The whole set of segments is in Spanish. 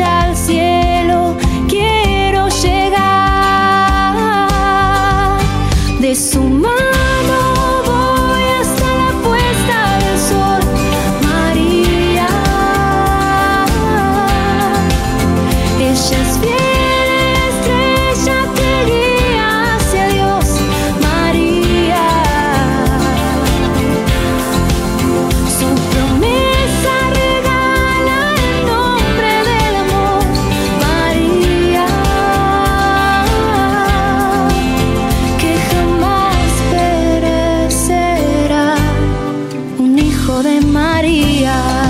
Al cielo quiero llegar. De su mano de María.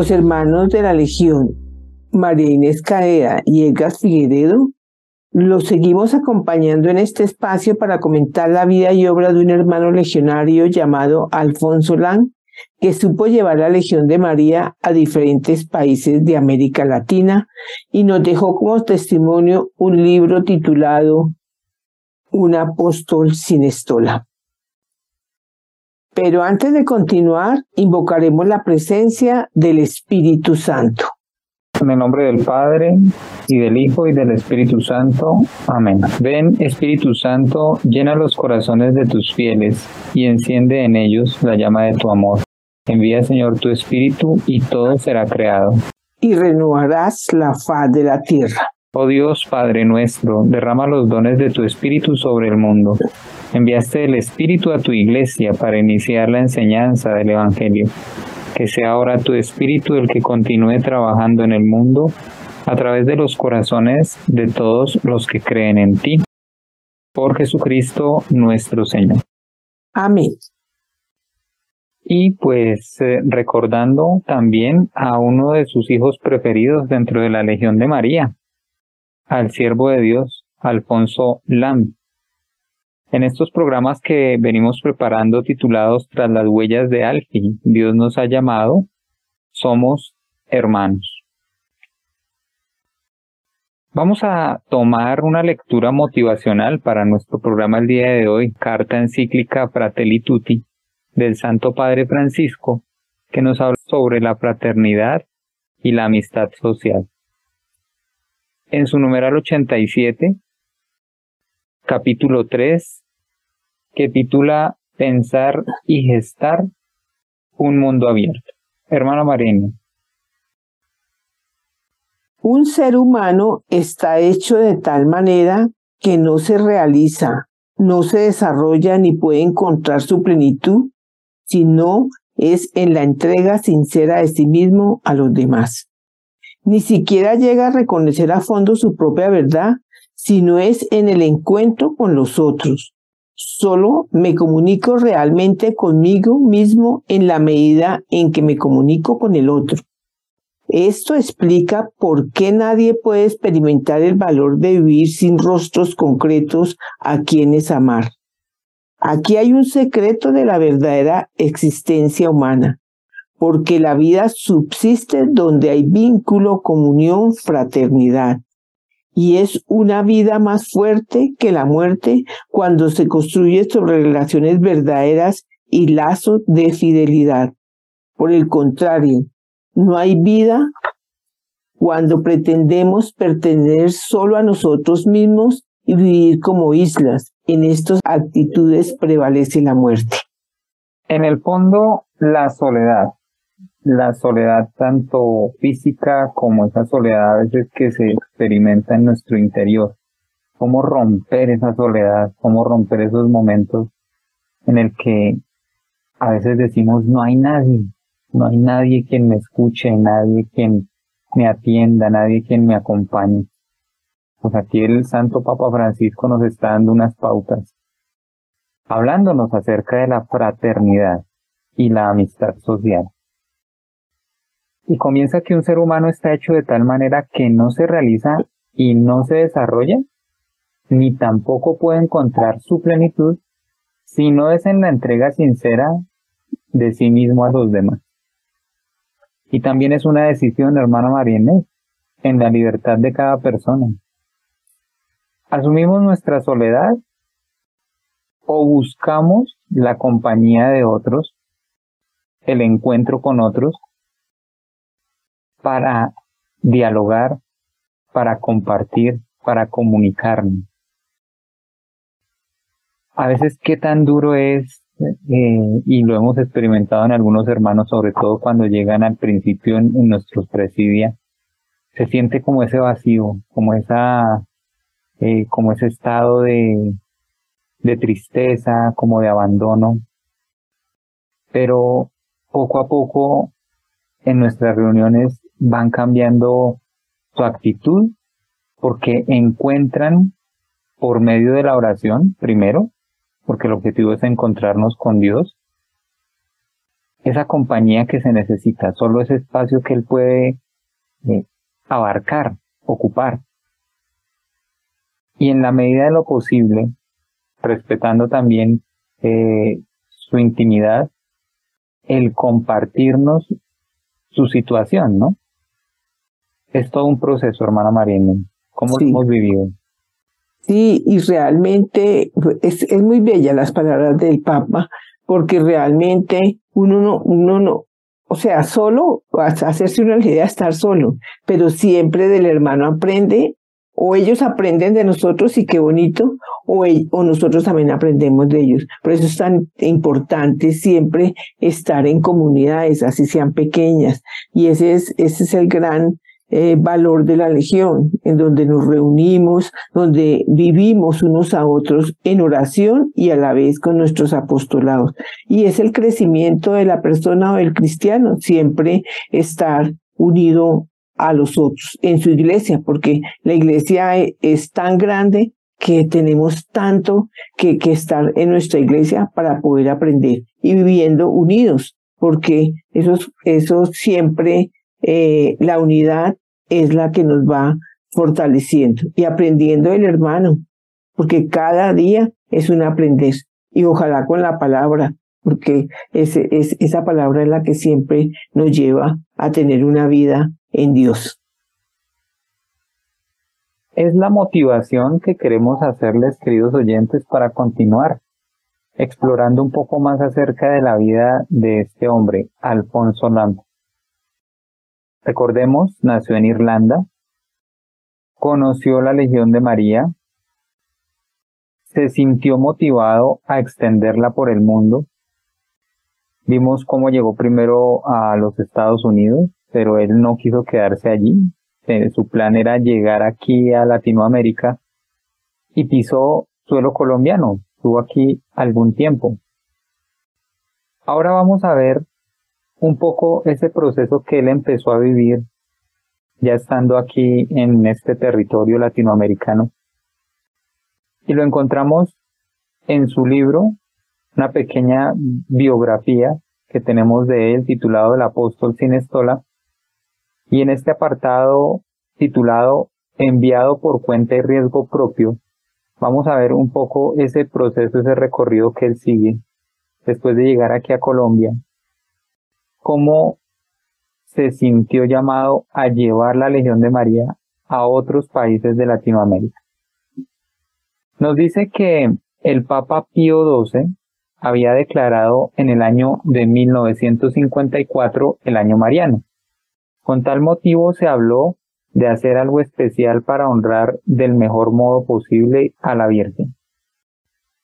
Los hermanos de la Legión, María Inés Caeda y Edgar Figueredo, los seguimos acompañando en este espacio para comentar la vida y obra de un hermano legionario llamado Alfonso Lang, que supo llevar la Legión de María a diferentes países de América Latina y nos dejó como testimonio un libro titulado Un apóstol sin estola. Pero antes de continuar, invocaremos la presencia del Espíritu Santo. En el nombre del Padre, y del Hijo, y del Espíritu Santo. Amén. Ven, Espíritu Santo, llena los corazones de tus fieles, y enciende en ellos la llama de tu amor. Envía, Señor, tu Espíritu, y todo será creado. y renovarás la faz de la tierra. Oh Dios, Padre nuestro, derrama los dones de tu Espíritu sobre el mundo. Enviaste el Espíritu a tu iglesia para iniciar la enseñanza del Evangelio. Que sea ahora tu Espíritu el que continúe trabajando en el mundo a través de los corazones de todos los que creen en ti. Por Jesucristo nuestro Señor. Amén. Y pues eh, recordando también a uno de sus hijos preferidos dentro de la Legión de María, al siervo de Dios, Alfonso Lam. En estos programas que venimos preparando titulados Tras las huellas de Alfie, Dios nos ha llamado, somos hermanos. Vamos a tomar una lectura motivacional para nuestro programa el día de hoy, carta encíclica Fratelli Tutti del Santo Padre Francisco, que nos habla sobre la fraternidad y la amistad social. En su numeral 87, capítulo 3, que titula Pensar y gestar un mundo abierto. Hermano Marino. Un ser humano está hecho de tal manera que no se realiza, no se desarrolla ni puede encontrar su plenitud, sino es en la entrega sincera de sí mismo a los demás. Ni siquiera llega a reconocer a fondo su propia verdad, sino es en el encuentro con los otros. Solo me comunico realmente conmigo mismo en la medida en que me comunico con el otro. Esto explica por qué nadie puede experimentar el valor de vivir sin rostros concretos a quienes amar. Aquí hay un secreto de la verdadera existencia humana, porque la vida subsiste donde hay vínculo, comunión, fraternidad. Y es una vida más fuerte que la muerte cuando se construye sobre relaciones verdaderas y lazos de fidelidad. Por el contrario, no hay vida cuando pretendemos pertenecer solo a nosotros mismos y vivir como islas. En estas actitudes prevalece la muerte. En el fondo, la soledad, la soledad tanto física como esa soledad a veces que se experimenta en nuestro interior. Cómo romper esa soledad, cómo romper esos momentos en el que a veces decimos no hay nadie, no hay nadie quien me escuche, nadie quien me atienda, nadie quien me acompañe. Pues aquí el Santo Papa Francisco nos está dando unas pautas, hablándonos acerca de la fraternidad y la amistad social. Y comienza que un ser humano está hecho de tal manera que no se realiza y no se desarrolla, ni tampoco puede encontrar su plenitud si no es en la entrega sincera de sí mismo a los demás. Y también es una decisión, hermano Marienne, en la libertad de cada persona. ¿Asumimos nuestra soledad o buscamos la compañía de otros, el encuentro con otros, para dialogar, para compartir, para comunicarnos? A veces qué tan duro es, eh, y lo hemos experimentado en algunos hermanos, sobre todo cuando llegan al principio en, en nuestros presidia, se siente como ese vacío, como esa eh, como ese estado de, de tristeza, como de abandono. Pero poco a poco en nuestras reuniones van cambiando su actitud porque encuentran por medio de la oración, primero, porque el objetivo es encontrarnos con Dios, esa compañía que se necesita, solo ese espacio que Él puede eh, abarcar, ocupar y en la medida de lo posible, respetando también eh, su intimidad, el compartirnos su situación, ¿no? Es todo un proceso, hermana Marina. ¿Cómo lo hemos vivido? Sí, y realmente es, es muy bella las palabras del Papa, porque realmente uno no, uno no, o sea, solo, hacerse una idea estar solo, pero siempre del hermano aprende o ellos aprenden de nosotros y qué bonito, o, o, nosotros también aprendemos de ellos. Por eso es tan importante siempre estar en comunidades, así sean pequeñas. Y ese es, ese es el gran eh, valor de la legión, en donde nos reunimos, donde vivimos unos a otros en oración y a la vez con nuestros apostolados. Y es el crecimiento de la persona o del cristiano, siempre estar unido a los otros en su iglesia, porque la iglesia e, es tan grande que tenemos tanto que, estar en nuestra iglesia para poder aprender y viviendo unidos, porque eso, eso siempre, eh, la unidad es la que nos va fortaleciendo y aprendiendo el hermano, porque cada día es un aprender y ojalá con la palabra, porque esa palabra es la que siempre nos lleva a tener una vida en Dios. es la motivación que queremos hacerles, queridos oyentes, para continuar explorando un poco más acerca de la vida de este hombre, Alfonso Lam. Recordemos, nació en Irlanda, conoció la Legión de María, se sintió motivado a extenderla por el mundo. Vimos cómo llegó primero a los Estados Unidos, pero él no quiso quedarse allí. Eh, su plan era llegar aquí a Latinoamérica y pisó suelo colombiano. Estuvo aquí algún tiempo. Ahora vamos a ver un poco ese proceso que él empezó a vivir ya estando aquí en este territorio latinoamericano. Y lo encontramos en su libro, una pequeña biografía que tenemos de él titulado El apóstol sin estola. Y en este apartado titulado Enviado por cuenta y riesgo propio, vamos a ver un poco ese proceso, ese recorrido que él sigue después de llegar aquí a Colombia. Cómo se sintió llamado a llevar la Legión de María a otros países de Latinoamérica. Nos dice que el Papa Pío XII había declarado en el año de 1954 el año mariano. Con tal motivo se habló de hacer algo especial para honrar del mejor modo posible a la Virgen.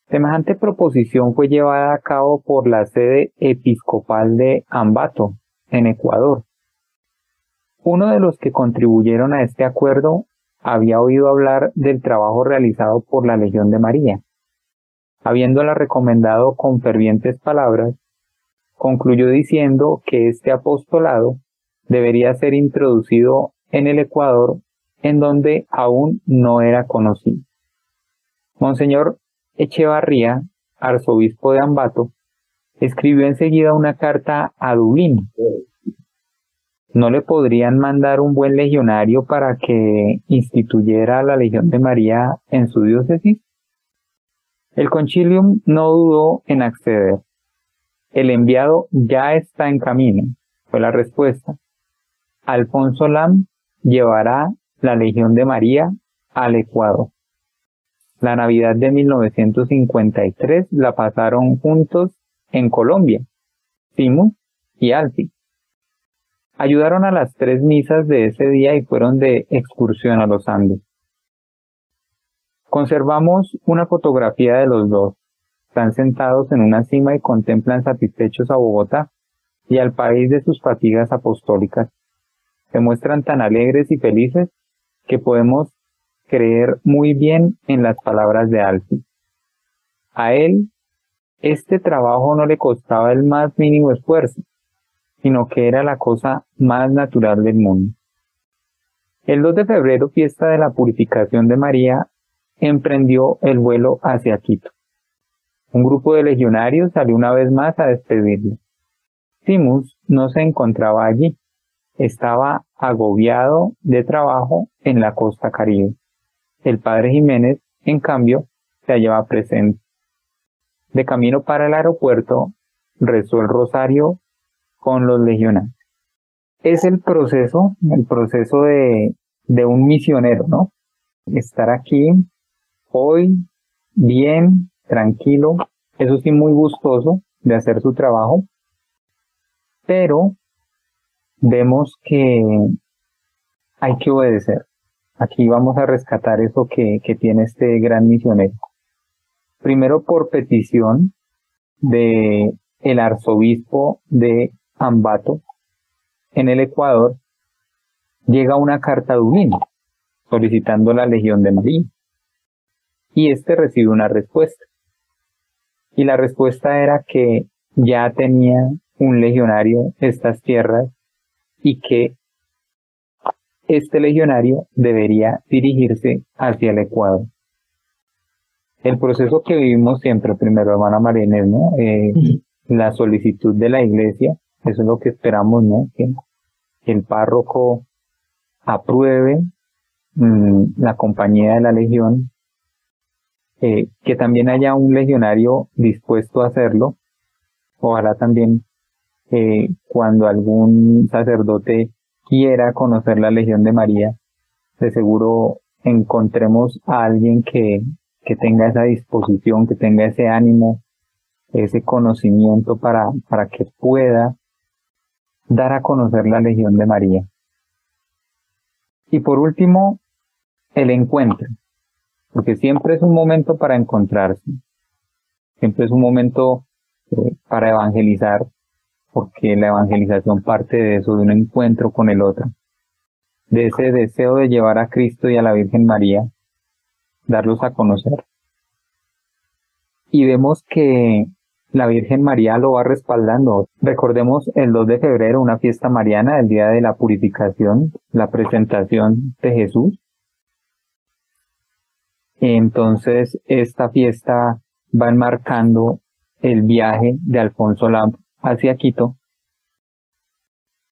Semejante proposición fue llevada a cabo por la sede episcopal de Ambato, en Ecuador, uno de los que contribuyeron a este acuerdo había oído hablar del trabajo realizado por la Legión de María. Habiéndola recomendado con fervientes palabras, concluyó diciendo que este apostolado debería ser introducido en el Ecuador, en donde aún no era conocido. Monseñor Echevarría, arzobispo de Ambato, escribió enseguida una carta a Dublín, ¿No le podrían mandar un buen legionario para que instituyera la Legión de María en su diócesis? El concilium no dudó en acceder. El enviado ya está en camino, fue la respuesta. Alfonso Lam llevará la Legión de María al Ecuador. La Navidad de 1953 la pasaron juntos en Colombia, Simus y Alti. Ayudaron a las tres misas de ese día y fueron de excursión a los Andes. Conservamos una fotografía de los dos. Están sentados en una cima y contemplan satisfechos a Bogotá y al país de sus fatigas apostólicas. Se muestran tan alegres y felices que podemos creer muy bien en las palabras de Alfie. A él, este trabajo no le costaba el más mínimo esfuerzo sino que era la cosa más natural del mundo. El 2 de febrero, fiesta de la purificación de María, emprendió el vuelo hacia Quito. Un grupo de legionarios salió una vez más a despedirle. Simus no se encontraba allí, estaba agobiado de trabajo en la costa caribe. El padre Jiménez, en cambio, se hallaba presente. De camino para el aeropuerto, rezó el rosario con los legionarios. Es el proceso, el proceso de, de un misionero, ¿no? Estar aquí hoy, bien, tranquilo, eso sí muy gustoso de hacer su trabajo, pero vemos que hay que obedecer. Aquí vamos a rescatar eso que, tiene este gran misionero. Primero por petición de el arzobispo de Ambato, en el Ecuador, llega una carta a Dublín solicitando la Legión de María. Y este recibe una respuesta. Y la respuesta era que ya tenía un legionario estas tierras y que este legionario debería dirigirse hacia el Ecuador. El proceso que vivimos siempre, primero, hermana Marínez, ¿no? Eh, la solicitud de la iglesia eso es lo que esperamos, ¿no? Que, el párroco apruebe mm, la compañía de la legión, eh, que también haya un legionario dispuesto a hacerlo. Ojalá también eh, cuando algún sacerdote quiera conocer la Legión de María, de seguro encontremos a alguien que, que tenga esa disposición, que tenga ese ánimo, ese conocimiento para, para que pueda dar a conocer la Legión de María. Y por último, el encuentro, porque siempre es un momento para encontrarse, siempre es un momento eh, para evangelizar, porque la evangelización parte de eso, de un encuentro con el otro, de ese deseo de llevar a Cristo y a la Virgen María, darlos a conocer. Y vemos que la Virgen María lo va respaldando. Recordemos el 2 de febrero, una fiesta mariana, el día de la purificación, la presentación de Jesús. Entonces, esta fiesta va enmarcando el viaje de Alfonso Lamp hacia Quito.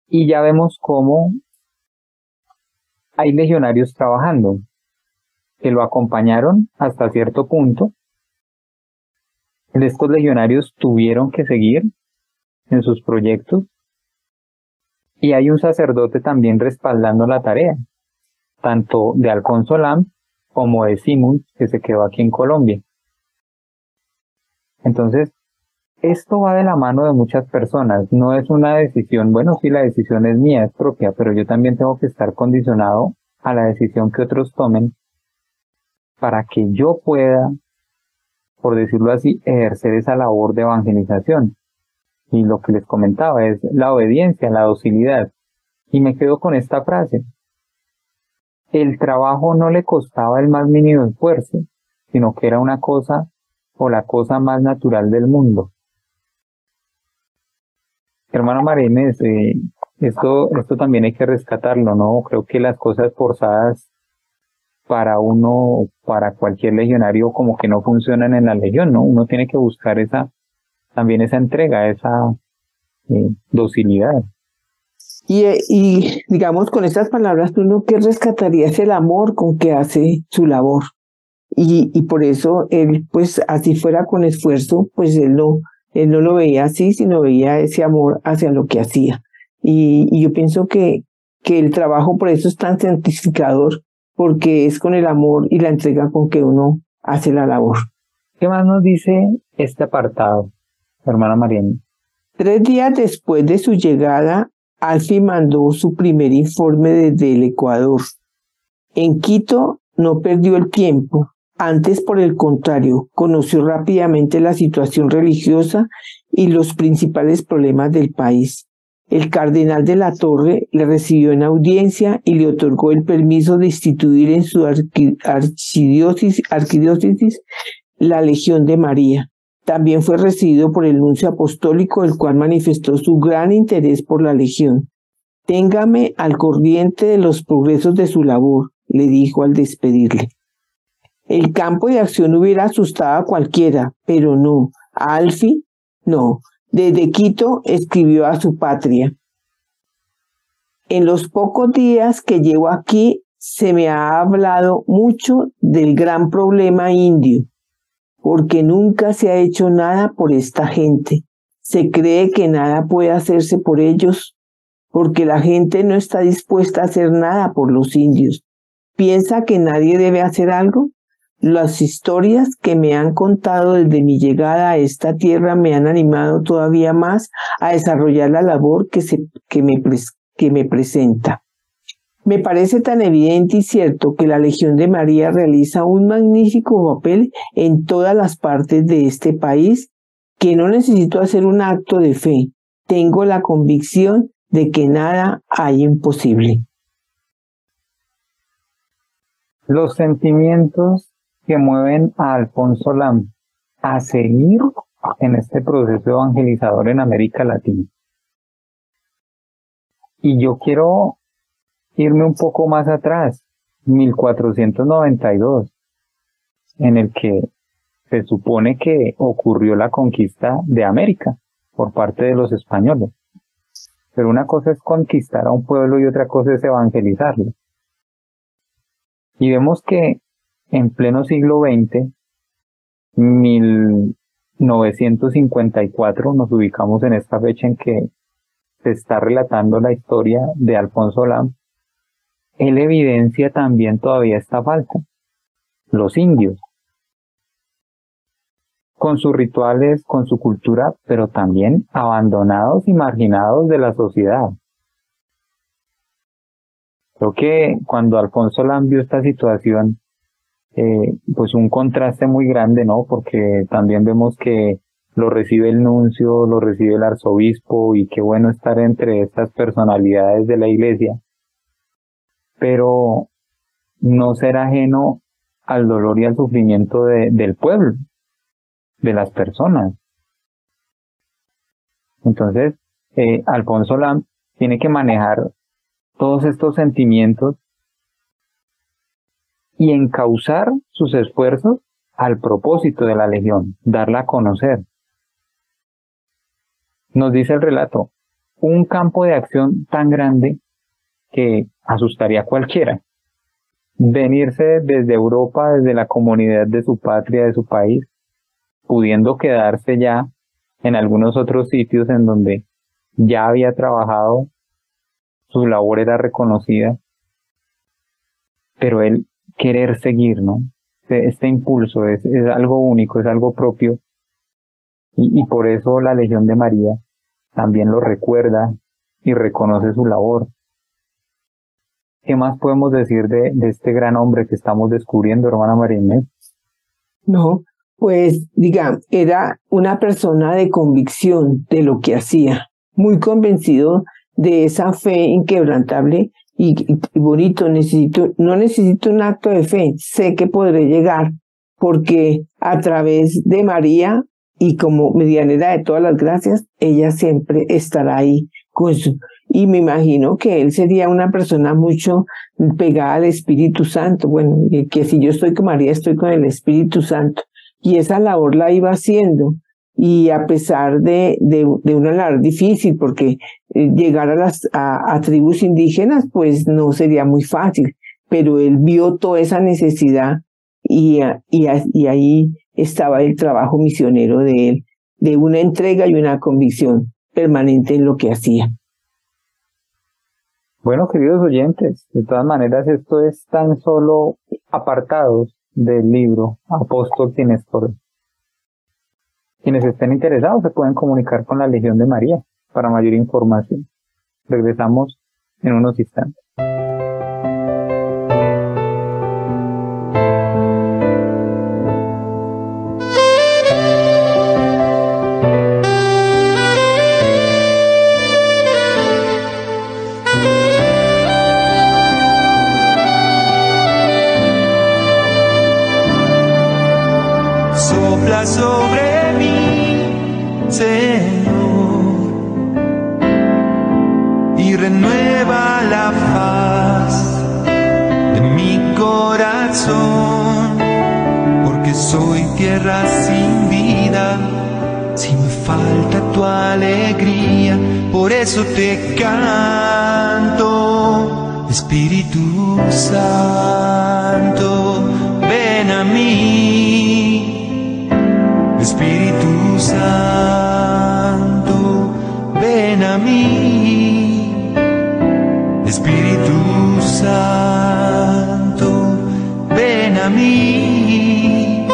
Y ya vemos cómo hay legionarios trabajando, que lo acompañaron hasta cierto punto. Estos legionarios tuvieron que seguir en sus proyectos y hay un sacerdote también respaldando la tarea, tanto de Alfonso Lam como de Simón, que se quedó aquí en Colombia. Entonces, esto va de la mano de muchas personas. No es una decisión, bueno, sí, la decisión es mía, es propia, pero yo también tengo que estar condicionado a la decisión que otros tomen para que yo pueda, por decirlo así, ejercer esa labor de evangelización. Y lo que les comentaba es la obediencia, la docilidad. Y me quedo con esta frase. El trabajo no le costaba el más mínimo esfuerzo, sino que era una cosa o la cosa más natural del mundo. Hermano Marines, eh, esto, esto también hay que rescatarlo, ¿no? Creo que las cosas forzadas para uno, para cualquier legionario, como que no funcionan en la legión, ¿no? Uno tiene que buscar esa, también esa entrega, esa eh, docilidad. Y, y digamos, con estas palabras, uno que rescataría es el amor con que hace su labor. Y, y por eso él, pues así fuera con esfuerzo, pues él no, él no lo veía así, sino veía ese amor hacia lo que hacía. Y, y yo pienso que, que el trabajo por eso es tan santificador, porque es con el amor y la entrega con que uno hace la labor. ¿Qué más nos dice este apartado, hermana Mariana? Tres días después de su llegada, Alfi mandó su primer informe desde el Ecuador. En Quito no perdió el tiempo antes, por el contrario, conoció rápidamente la situación religiosa y los principales problemas del país. El cardenal de la Torre le recibió en audiencia y le otorgó el permiso de instituir en su arquidiócesis la Legión de María. También fue recibido por el nuncio apostólico, el cual manifestó su gran interés por la Legión. Téngame al corriente de los progresos de su labor, le dijo al despedirle. El campo de acción hubiera asustado a cualquiera, pero no. A Alfi, no. Desde Quito escribió a su patria. En los pocos días que llevo aquí, se me ha hablado mucho del gran problema indio, porque nunca se ha hecho nada por esta gente. Se cree que nada puede hacerse por ellos, porque la gente no está dispuesta a hacer nada por los indios. ¿Piensa que nadie debe hacer algo? Las historias que me han contado desde mi llegada a esta tierra me han animado todavía más a desarrollar la labor que, se, que, me, que me presenta. Me parece tan evidente y cierto que la Legión de María realiza un magnífico papel en todas las partes de este país que no necesito hacer un acto de fe. Tengo la convicción de que nada hay imposible. Los sentimientos que mueven a Alfonso Lam a seguir en este proceso evangelizador en América Latina. Y yo quiero irme un poco más atrás, 1492, en el que se supone que ocurrió la conquista de América por parte de los españoles. Pero una cosa es conquistar a un pueblo y otra cosa es evangelizarlo. Y vemos que en pleno siglo XX, 1954, nos ubicamos en esta fecha en que se está relatando la historia de Alfonso Lam, él evidencia también todavía esta falta. Los indios, con sus rituales, con su cultura, pero también abandonados y marginados de la sociedad. Creo que cuando Alfonso Lam vio esta situación, eh, pues un contraste muy grande, ¿no? Porque también vemos que lo recibe el nuncio, lo recibe el arzobispo y qué bueno estar entre estas personalidades de la iglesia. Pero no ser ajeno al dolor y al sufrimiento del pueblo, de las personas. Entonces, eh, Alfonso Lam tiene que manejar todos estos sentimientos y encauzar sus esfuerzos al propósito de la legión, darla a conocer. Nos dice el relato, un campo de acción tan grande que asustaría a cualquiera. Venirse desde Europa, desde la comunidad de su patria, de su país, pudiendo quedarse ya en algunos otros sitios en donde ya había trabajado, su labor era reconocida, pero él querer seguir, ¿no? Este, este impulso es, es algo único, es algo propio, y, y por eso la Legión de María también lo recuerda y reconoce su labor. ¿Qué más podemos decir de, de este gran hombre que estamos descubriendo, hermana María Inés? No, pues diga, era una persona de convicción de lo que hacía, muy convencido de esa fe inquebrantable y, bonito, necesito, no necesito un acto de fe, sé que podré llegar, porque a través de María y como medianera de todas las gracias, ella siempre estará ahí con su, y me imagino que él sería una persona mucho pegada al Espíritu Santo, bueno, que si yo estoy con María, estoy con el Espíritu Santo, y esa labor la iba haciendo, y a pesar de, de, de una labor difícil, porque eh, llegar a las a, tribus indígenas, pues no sería muy fácil, pero él vio toda esa necesidad y, y, y ahí estaba el trabajo misionero de él, de una entrega y una convicción permanente en lo que hacía. Bueno, queridos oyentes, de todas maneras esto es tan solo apartados del libro Apóstol por quienes estén interesados se pueden comunicar con la Legión de María para mayor información. Regresamos en unos instantes. Sopla sobre Señor, y renueva la faz de mi corazón, porque soy tierra sin vida, si me falta tu alegría, por eso te canto, Espíritu Santo, ven a mí. Espíritu Santo. Espíritu Santo, ven a mí.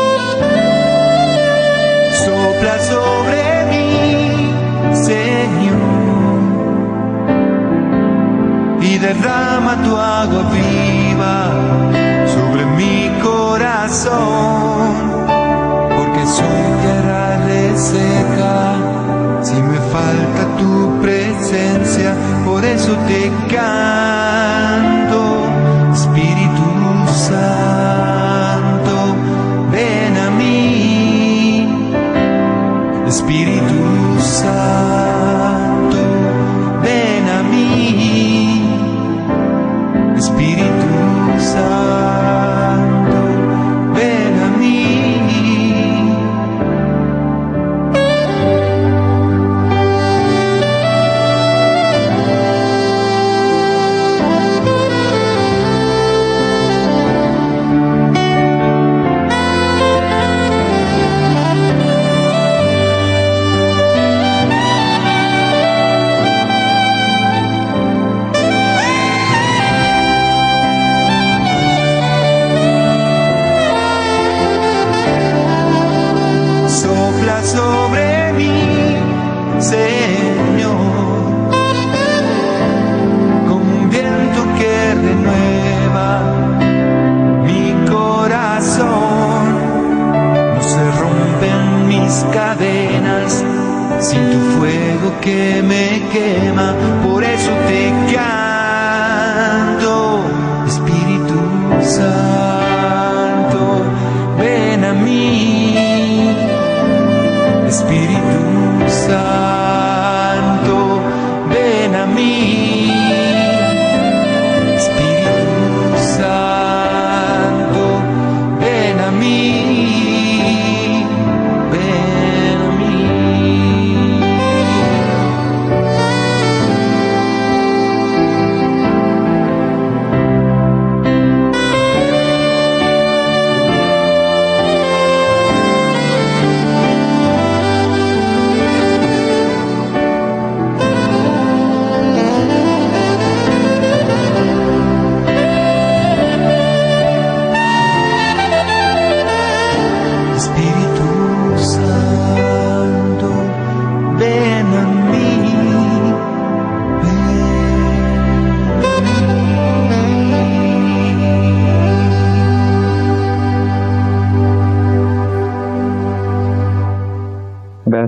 Sopla sobre mí, Señor, y derrama tu agua viva sobre mi corazón, porque soy tierra reseca. sudikan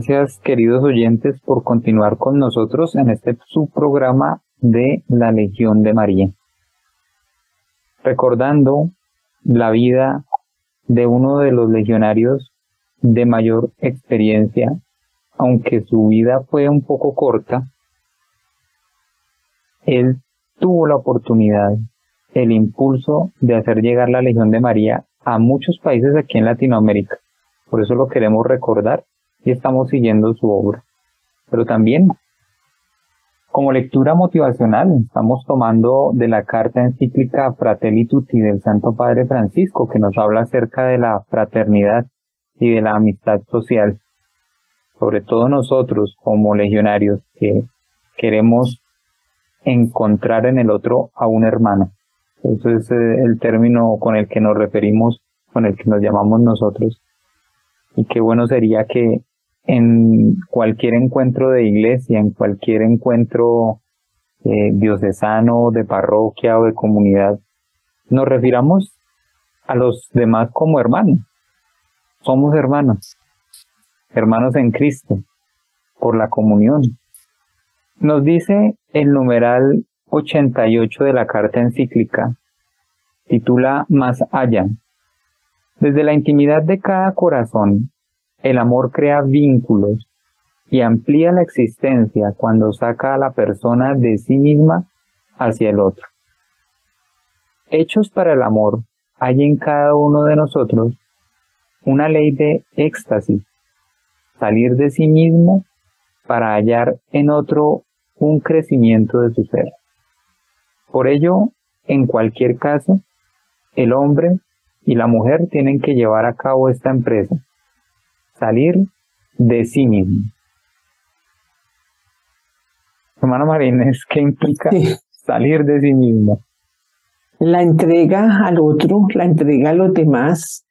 Gracias, queridos oyentes, por continuar con nosotros en este subprograma de la Legión de María. Recordando la vida de uno de los legionarios de mayor experiencia, aunque su vida fue un poco corta, él tuvo la oportunidad, el impulso de hacer llegar la Legión de María a muchos países aquí en Latinoamérica. Por eso lo queremos recordar y estamos siguiendo su obra. Pero también, como lectura motivacional, estamos tomando de la carta encíclica Fratelli Tutti del Santo Padre Francisco, que nos habla acerca de la fraternidad y de la amistad social. Sobre todo nosotros, como legionarios, que queremos encontrar en el otro a un hermano. Eso es eh, el término con el que nos referimos, con el que nos llamamos nosotros. Y qué bueno sería que en cualquier encuentro de iglesia, en cualquier encuentro eh, diocesano, de parroquia o de comunidad, nos refiramos a los demás como hermanos. Somos hermanos, hermanos en Cristo, por la comunión. Nos dice el numeral 88 de la carta encíclica, titula Más allá. Desde la intimidad de cada corazón, el amor crea vínculos y amplía la existencia cuando saca a la persona de sí misma hacia el otro. Hechos para el amor hay en cada uno de nosotros una ley de éxtasis, salir de sí mismo para hallar en otro un crecimiento de su ser. Por ello, en cualquier caso, el hombre y la mujer tienen que llevar a cabo esta empresa, salir de sí mismo. Hermano Marínez, ¿qué implica Sí. salir de sí mismo? La entrega al otro, la entrega a los demás,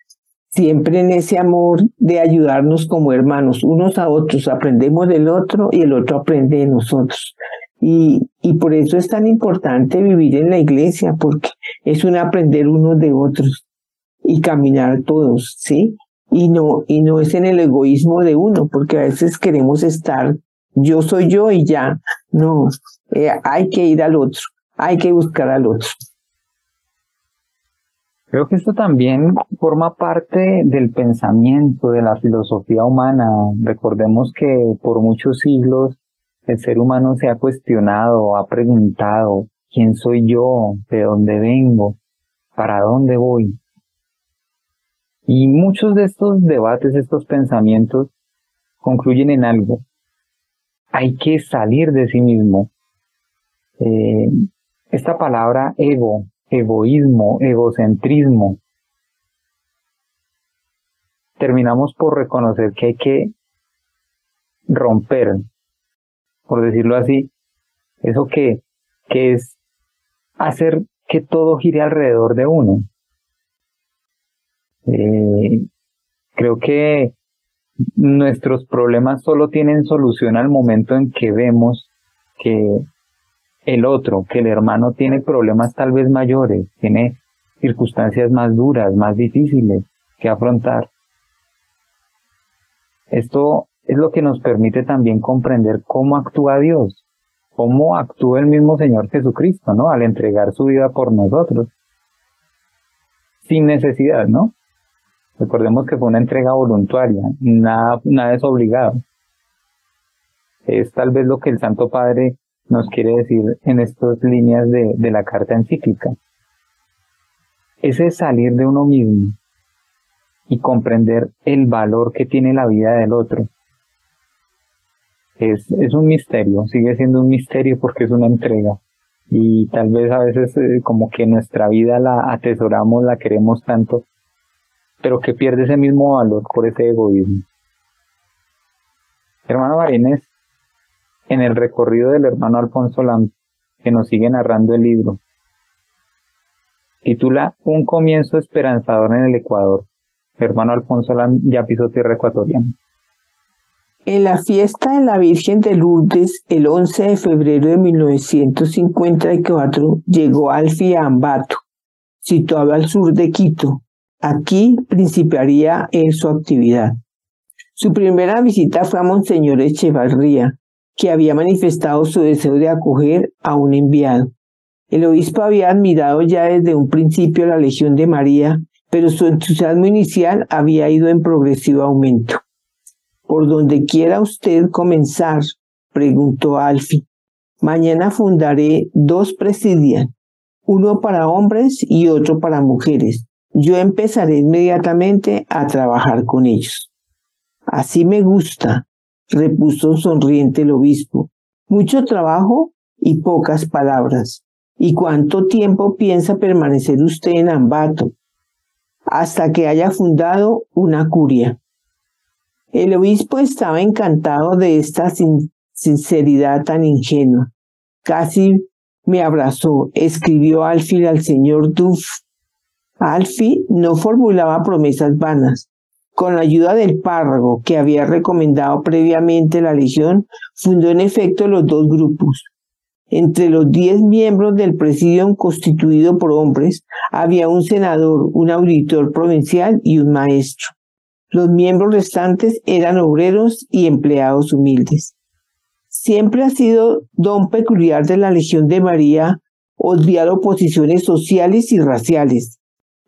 siempre en ese amor de ayudarnos como hermanos, unos a otros. Aprendemos del otro y el otro aprende de nosotros. Y, y por eso es tan importante vivir en la iglesia, porque es un aprender unos de otros y caminar todos, ¿sí? Y no, y no es en el egoísmo de uno, porque a veces queremos estar, yo soy yo y ya. No, eh, hay que ir al otro, hay que buscar al otro. Creo que esto también forma parte del pensamiento de la filosofía humana. Recordemos que por muchos siglos el ser humano se ha cuestionado, ha preguntado, ¿quién soy yo? ¿De dónde vengo? ¿Para dónde voy? Y muchos de estos debates, estos pensamientos, concluyen en algo. Hay que salir de sí mismo. Eh, esta palabra ego, egoísmo, egocentrismo, terminamos por reconocer que hay que romper, por decirlo así, eso que, que es hacer que todo gire alrededor de uno. Eh, creo que nuestros problemas solo tienen solución al momento en que vemos que el otro, que el hermano tiene problemas tal vez mayores, tiene circunstancias más duras, más difíciles que afrontar. Esto es lo que nos permite también comprender cómo actúa Dios, cómo actúa el mismo Señor Jesucristo, ¿no? Al entregar su vida por nosotros. Sin necesidad, ¿no? Recordemos que fue una entrega voluntaria, nada, nada es obligado. Es tal vez lo que el Santo Padre nos quiere decir en estas líneas de, de la carta encíclica. Ese salir de uno mismo y comprender el valor que tiene la vida del otro. Es, es un misterio, sigue siendo un misterio porque es una entrega. Y tal vez a veces eh, como que nuestra vida la atesoramos, la queremos tanto, pero que pierde ese mismo valor por ese egoísmo. Hermano Marínez, en el recorrido del hermano Alfonso Lam, que nos sigue narrando el libro, titula Un comienzo esperanzador en el Ecuador. hermano Alfonso Lam ya pisó tierra ecuatoriana. En la fiesta de la Virgen de Lourdes, el 11 de febrero de 1954, llegó Alfie a Ambato, situado al sur de Quito, Aquí principiaría en su actividad. Su primera visita fue a Monseñor Echevarría, que había manifestado su deseo de acoger a un enviado. El obispo había admirado ya desde un principio la Legión de María, pero su entusiasmo inicial había ido en progresivo aumento. ¿Por donde quiera usted comenzar? preguntó Alfi. Mañana fundaré dos presidios, uno para hombres y otro para mujeres yo empezaré inmediatamente a trabajar con ellos. Así me gusta, repuso sonriente el obispo. Mucho trabajo y pocas palabras. ¿Y cuánto tiempo piensa permanecer usted en Ambato? Hasta que haya fundado una curia. El obispo estaba encantado de esta sinceridad tan ingenua. Casi me abrazó, escribió al fin al señor Duff Alfie no formulaba promesas vanas. Con la ayuda del párroco que había recomendado previamente la Legión, fundó en efecto los dos grupos. Entre los diez miembros del presidium constituido por hombres, había un senador, un auditor provincial y un maestro. Los miembros restantes eran obreros y empleados humildes. Siempre ha sido don peculiar de la Legión de María odiar oposiciones sociales y raciales,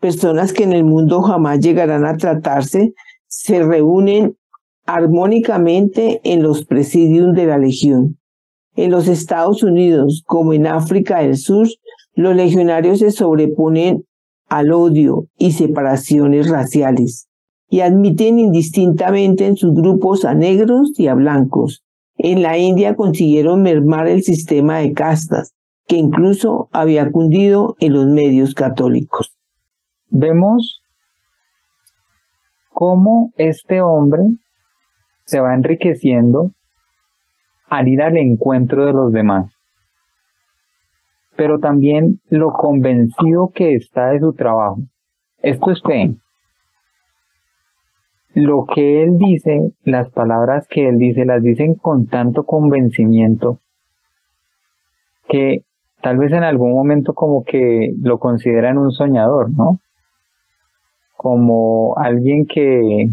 personas que en el mundo jamás llegarán a tratarse, se reúnen armónicamente en los presidios de la Legión. En los Estados Unidos, como en África del Sur, los legionarios se sobreponen al odio y separaciones raciales y admiten indistintamente en sus grupos a negros y a blancos. En la India consiguieron mermar el sistema de castas, que incluso había cundido en los medios católicos vemos cómo este hombre se va enriqueciendo al ir al encuentro de los demás, pero también lo convencido que está de su trabajo. Esto es fe. Lo que él dice, las palabras que él dice, las dicen con tanto convencimiento que tal vez en algún momento como que lo consideran un soñador, ¿no? Como alguien que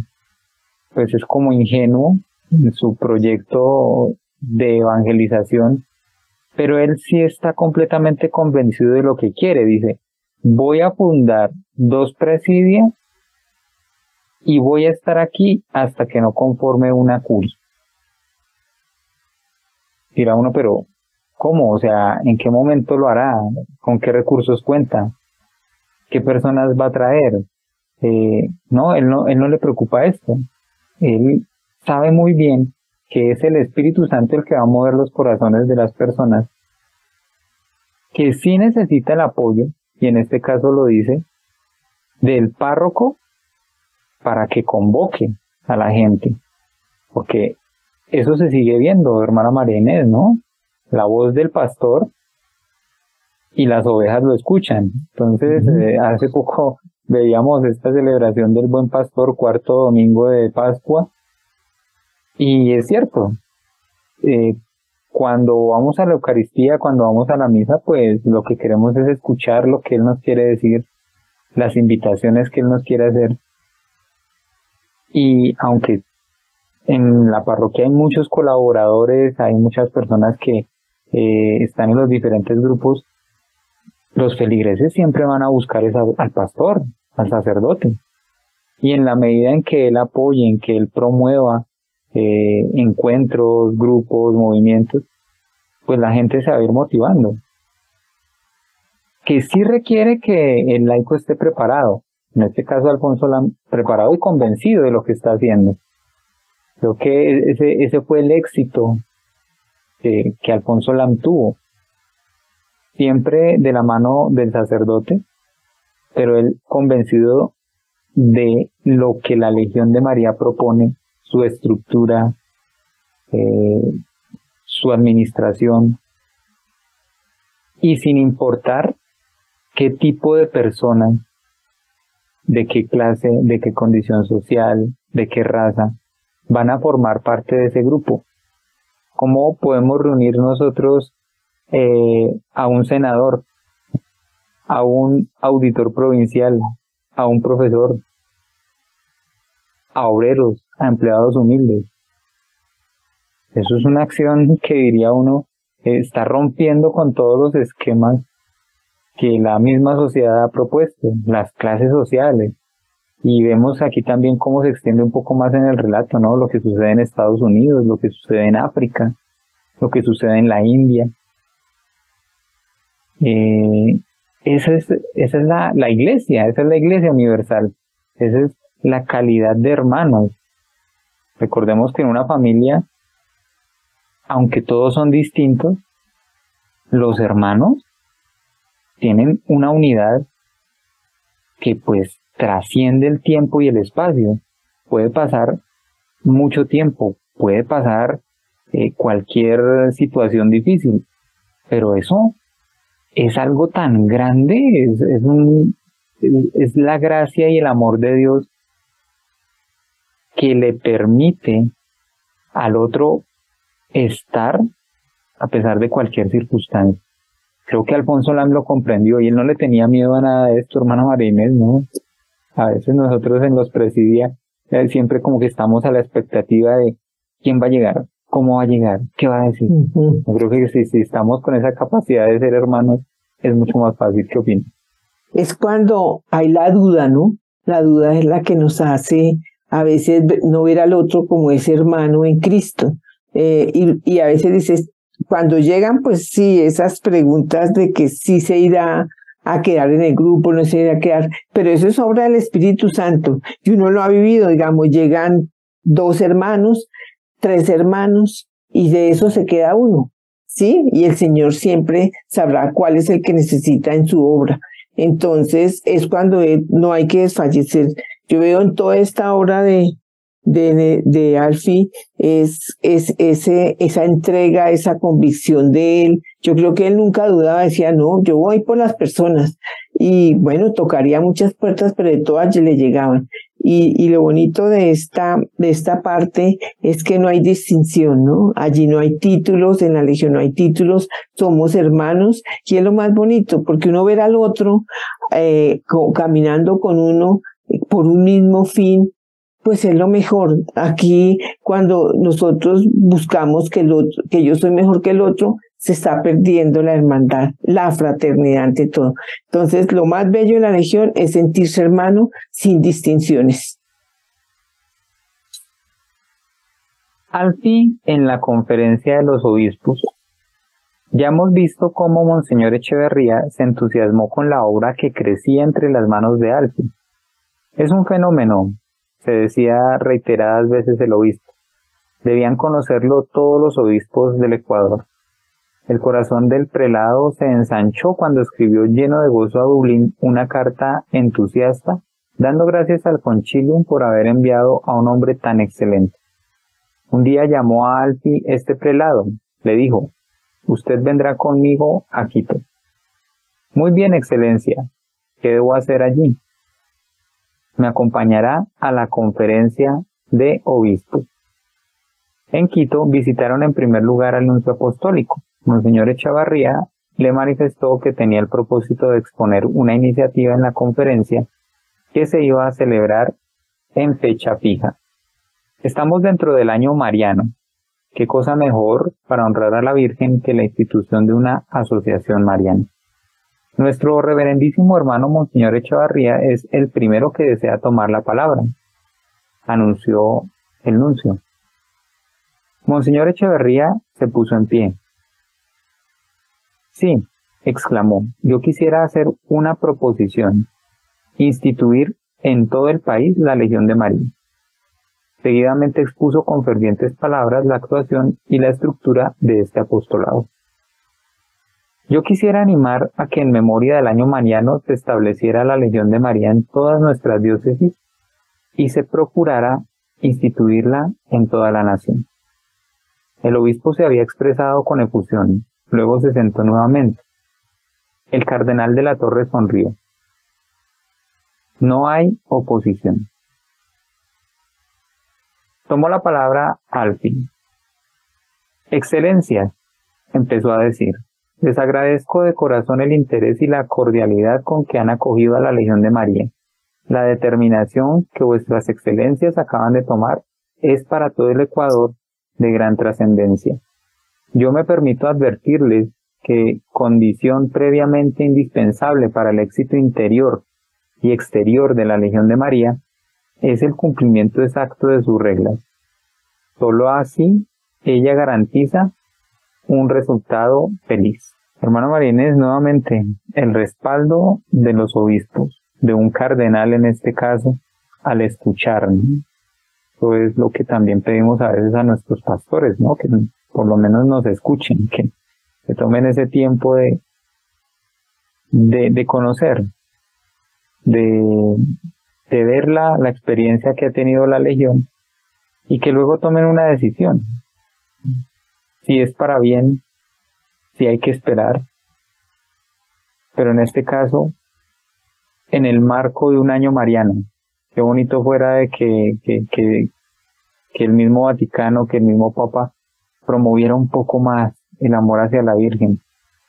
pues es como ingenuo en su proyecto de evangelización, pero él sí está completamente convencido de lo que quiere. Dice, voy a fundar dos presidios y voy a estar aquí hasta que no conforme una curia. Dirá uno, pero ¿cómo? O sea, ¿en qué momento lo hará? ¿Con qué recursos cuenta? ¿Qué personas va a traer? Eh, no, él no, él no le preocupa esto. Él sabe muy bien que es el Espíritu Santo el que va a mover los corazones de las personas, que sí necesita el apoyo, y en este caso lo dice, del párroco para que convoque a la gente. Porque eso se sigue viendo, hermana María Inés, ¿no? La voz del pastor y las ovejas lo escuchan. Entonces, eh, hace poco veíamos esta celebración del buen pastor, cuarto domingo de Pascua, y es cierto, eh, cuando vamos a la Eucaristía, cuando vamos a la misa, pues lo que queremos es escuchar lo que Él nos quiere decir, las invitaciones que Él nos quiere hacer. Y aunque en la parroquia hay muchos colaboradores, hay muchas personas que eh, están en los diferentes grupos. Los feligreses siempre van a buscar al pastor, al sacerdote. Y en la medida en que él apoye, en que él promueva eh, encuentros, grupos, movimientos, pues la gente se va a ir motivando. Que sí requiere que el laico esté preparado. En este caso, Alfonso Lam, preparado y convencido de lo que está haciendo. Creo que ese, ese fue el éxito que, que Alfonso Lam tuvo. Siempre de la mano del sacerdote, pero él convencido de lo que la Legión de María propone, su estructura, eh, su administración, y sin importar qué tipo de persona, de qué clase, de qué condición social, de qué raza, van a formar parte de ese grupo. ¿Cómo podemos reunir nosotros eh, a un senador, a un auditor provincial, a un profesor, a obreros, a empleados humildes? Eso es una acción que diría uno está rompiendo con todos los esquemas que la misma sociedad ha propuesto, las clases sociales, y vemos aquí también cómo se extiende un poco más en el relato, ¿no? Lo que sucede en Estados Unidos, lo que sucede en África, lo que sucede en la India. Eh, esa es, esa es la, la iglesia, esa es la iglesia universal. Esa es la calidad de hermanos. Recordemos que en una familia, aunque todos son distintos, los hermanos tienen una unidad que pues trasciende el tiempo y el espacio. Puede pasar mucho tiempo, puede pasar eh, cualquier situación difícil, pero eso es algo tan grande, es, es, un, es la gracia y el amor de Dios que le permite al otro estar a pesar de cualquier circunstancia. Creo que Alfonso Lam lo comprendió y él no le tenía miedo a nada de esto, hermano Marínez, ¿no? a veces nosotros en los presidia siempre como que estamos a la expectativa de quién va a llegar, cómo va a llegar, qué va a decir. Yo creo que si, si, estamos con esa capacidad de ser hermanos, es mucho más fácil que opinar. Es cuando hay la duda, ¿no? La duda es la que nos hace a veces no ver al otro como ese hermano en Cristo. Eh, y, y a veces dices, cuando llegan, pues sí, esas preguntas de que sí se irá a quedar en el grupo, no se irá a quedar, pero eso es obra del Espíritu Santo y uno lo ha vivido, digamos, llegan dos hermanos, tres hermanos y de eso se queda uno, ¿sí? Y el Señor siempre sabrá cuál es el que necesita en su obra. Entonces es cuando no hay que desfallecer. Yo veo en toda esta obra de, de, de Alfie es, es ese, esa entrega, esa convicción de él. Yo creo que él nunca dudaba, decía, no, yo voy por las personas. Y bueno, tocaría muchas puertas, pero de todas le llegaban. Y, y lo bonito de esta, de esta parte es que no hay distinción, ¿no? Allí no hay títulos, en la Legión no hay títulos, somos hermanos, y es lo más bonito, porque uno ver al otro eh, caminando con uno por un mismo fin, pues es lo mejor. Aquí, cuando nosotros buscamos que, el otro, que yo soy mejor que el otro, se está perdiendo la hermandad, la fraternidad ante todo. Entonces, lo más bello de la Legión es sentirse hermano sin distinciones. Al fin, en la conferencia de los obispos, ya hemos visto cómo Monseñor Echeverría se entusiasmó con la obra que crecía entre las manos de Alfi. Es un fenómeno, se decía reiteradas veces el obispo. Debían conocerlo todos los obispos del Ecuador. El corazón del prelado se ensanchó cuando escribió lleno de gozo a Dublín una carta entusiasta, dando gracias al concilium por haber enviado a un hombre tan excelente. Un día llamó a Alfi este prelado, le dijo, usted vendrá conmigo a Quito. Muy bien, excelencia, ¿qué debo hacer allí? me acompañará a la conferencia de obispos. En Quito visitaron en primer lugar al nuncio apostólico. Monseñor Echavarría le manifestó que tenía el propósito de exponer una iniciativa en la conferencia que se iba a celebrar en fecha fija. Estamos dentro del año mariano. ¿Qué cosa mejor para honrar a la Virgen que la institución de una asociación mariana? Nuestro reverendísimo hermano Monseñor Echevarría es el primero que desea tomar la palabra, anunció el nuncio. Monseñor Echeverría se puso en pie. Sí, exclamó, yo quisiera hacer una proposición, instituir en todo el país la Legión de María. Seguidamente expuso con fervientes palabras la actuación y la estructura de este apostolado. Yo quisiera animar a que en memoria del año mariano se estableciera la Legión de María en todas nuestras diócesis y se procurara instituirla en toda la nación. El obispo se había expresado con efusión, luego se sentó nuevamente. El cardenal de la Torre sonrió. No hay oposición. Tomó la palabra al fin. Excelencia, empezó a decir, les agradezco de corazón el interés y la cordialidad con que han acogido a la Legión de María. La determinación que vuestras excelencias acaban de tomar es para todo el Ecuador de gran trascendencia. Yo me permito advertirles que condición previamente indispensable para el éxito interior y exterior de la Legión de María es el cumplimiento exacto de sus reglas. Solo así ella garantiza un resultado feliz. Hermano Marínez, nuevamente, el respaldo de los obispos, de un cardenal en este caso, al escuchar. Eso es lo que también pedimos a veces a nuestros pastores, ¿no? Que por lo menos nos escuchen, que, se tomen ese tiempo de, de, de conocer, de, de ver la, la experiencia que ha tenido la Legión y que luego tomen una decisión. Si es para bien, si hay que esperar. Pero en este caso, en el marco de un año mariano, qué bonito fuera de que, que, que, que el mismo Vaticano, que el mismo Papa promoviera un poco más el amor hacia la Virgen.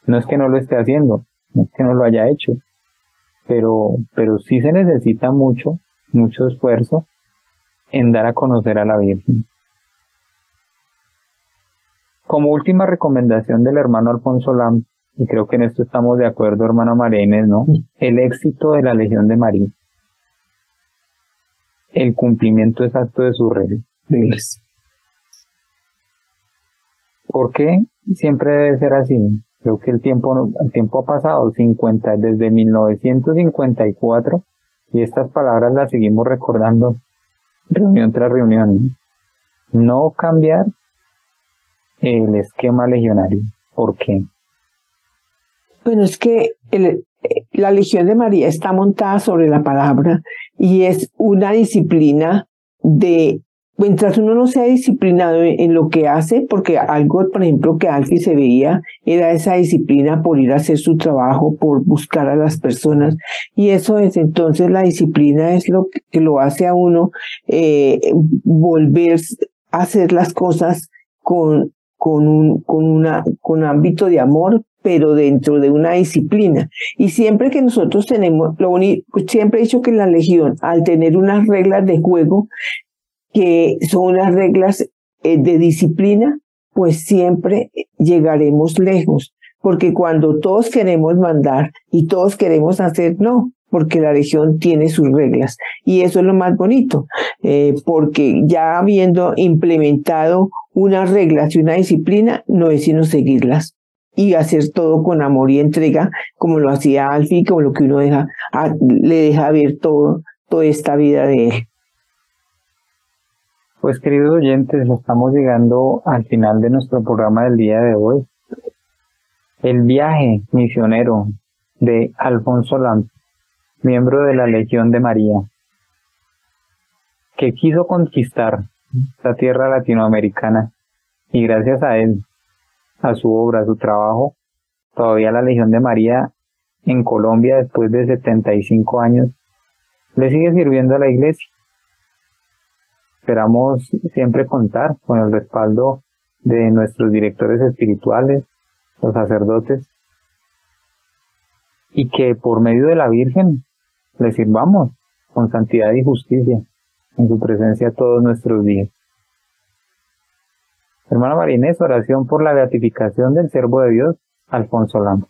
No es que no lo esté haciendo, no es que no lo haya hecho, pero, pero sí se necesita mucho, mucho esfuerzo en dar a conocer a la Virgen. Como última recomendación del hermano Alfonso Lam, y creo que en esto estamos de acuerdo, hermano Marenes, ¿no? El éxito de la Legión de María. El cumplimiento exacto de sus reglas. ¿Por qué siempre debe ser así? Creo que el tiempo, el tiempo ha pasado, 50, desde 1954, y estas palabras las seguimos recordando reunión tras reunión. No cambiar el esquema legionario. ¿Por qué? Bueno, es que la Legión de María está montada sobre la palabra y es una disciplina de mientras uno no sea disciplinado en, lo que hace, porque algo, por ejemplo, que Alfie se veía era esa disciplina por ir a hacer su trabajo, por buscar a las personas, y eso es entonces la disciplina es lo que, lo hace a uno eh, volver a hacer las cosas con, con un con una con ámbito de amor pero dentro de una disciplina. Y siempre que nosotros tenemos, lo único, siempre he dicho que la Legión, al tener unas reglas de juego, que son las reglas eh, de disciplina, pues siempre llegaremos lejos. Porque cuando todos queremos mandar y todos queremos hacer, no, porque la región tiene sus reglas. Y eso es lo más bonito, eh, porque ya habiendo implementado unas reglas y una disciplina, no es sino seguirlas y hacer todo con amor y entrega, como lo hacía Alfie, como lo que uno deja, le deja ver todo, toda esta vida de. Pues queridos oyentes, estamos llegando al final de nuestro programa del día de hoy. El viaje misionero de Alfonso Lam, miembro de la Legión de María, que quiso conquistar la tierra latinoamericana y gracias a él, a su obra, a su trabajo, todavía la Legión de María en Colombia después de 75 años le sigue sirviendo a la iglesia Esperamos siempre contar con el respaldo de nuestros directores espirituales, los sacerdotes, y que por medio de la Virgen le sirvamos con santidad y justicia en su presencia todos nuestros días. Hermana Marinés, oración por la beatificación del servo de Dios, Alfonso Lam.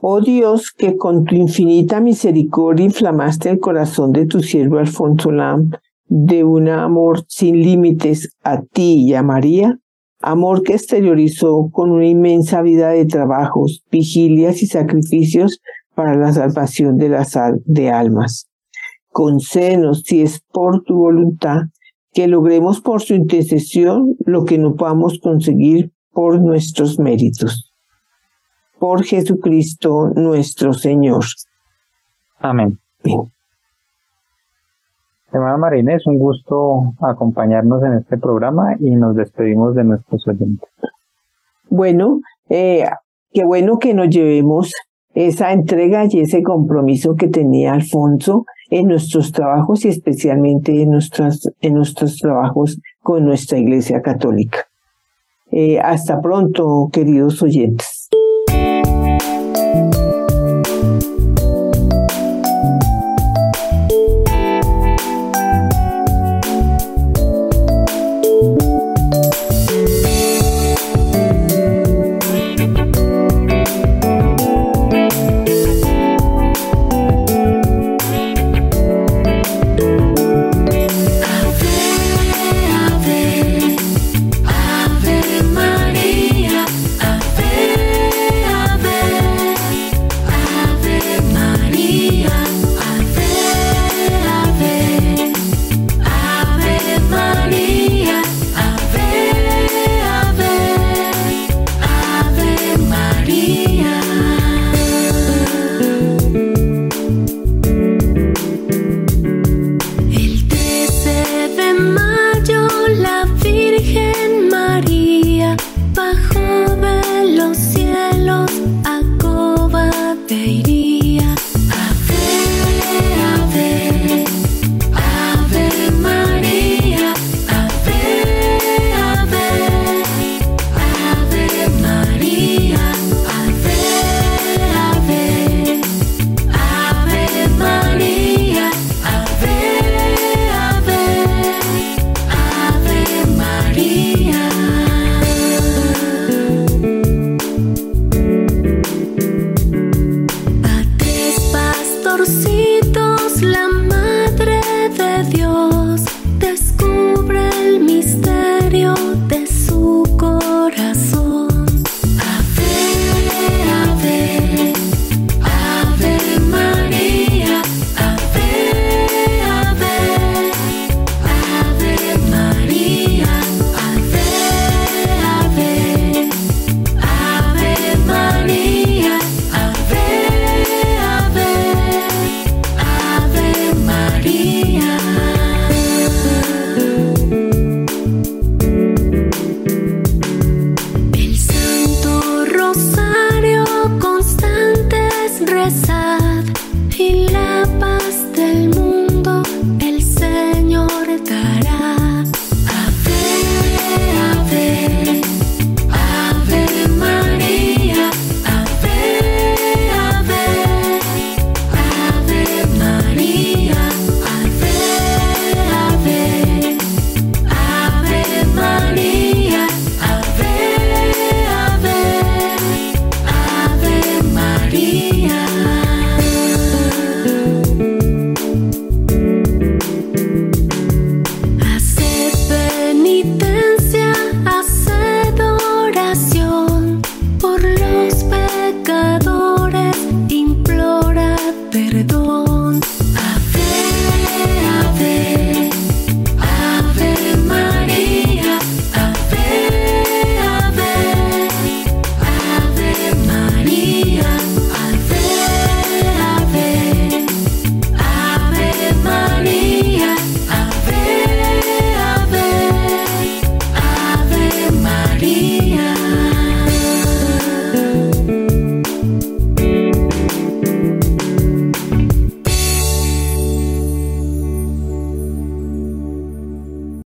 Oh Dios, que con tu infinita misericordia inflamaste el corazón de tu siervo Alfonso Lam de un amor sin límites a ti y a María, amor que exteriorizó con una inmensa vida de trabajos, vigilias y sacrificios para la salvación de las de almas. Concédenos, si es por tu voluntad, que logremos por su intercesión lo que no podamos conseguir por nuestros méritos. Por Jesucristo nuestro Señor. Amén. Hermana Marina, es un gusto acompañarnos en este programa y nos despedimos de nuestros oyentes. Bueno, eh, qué bueno que nos llevemos esa entrega y ese compromiso que tenía Alfonso en nuestros trabajos y especialmente en, nuestros, en nuestros trabajos con nuestra Iglesia Católica. Eh, hasta pronto, queridos oyentes.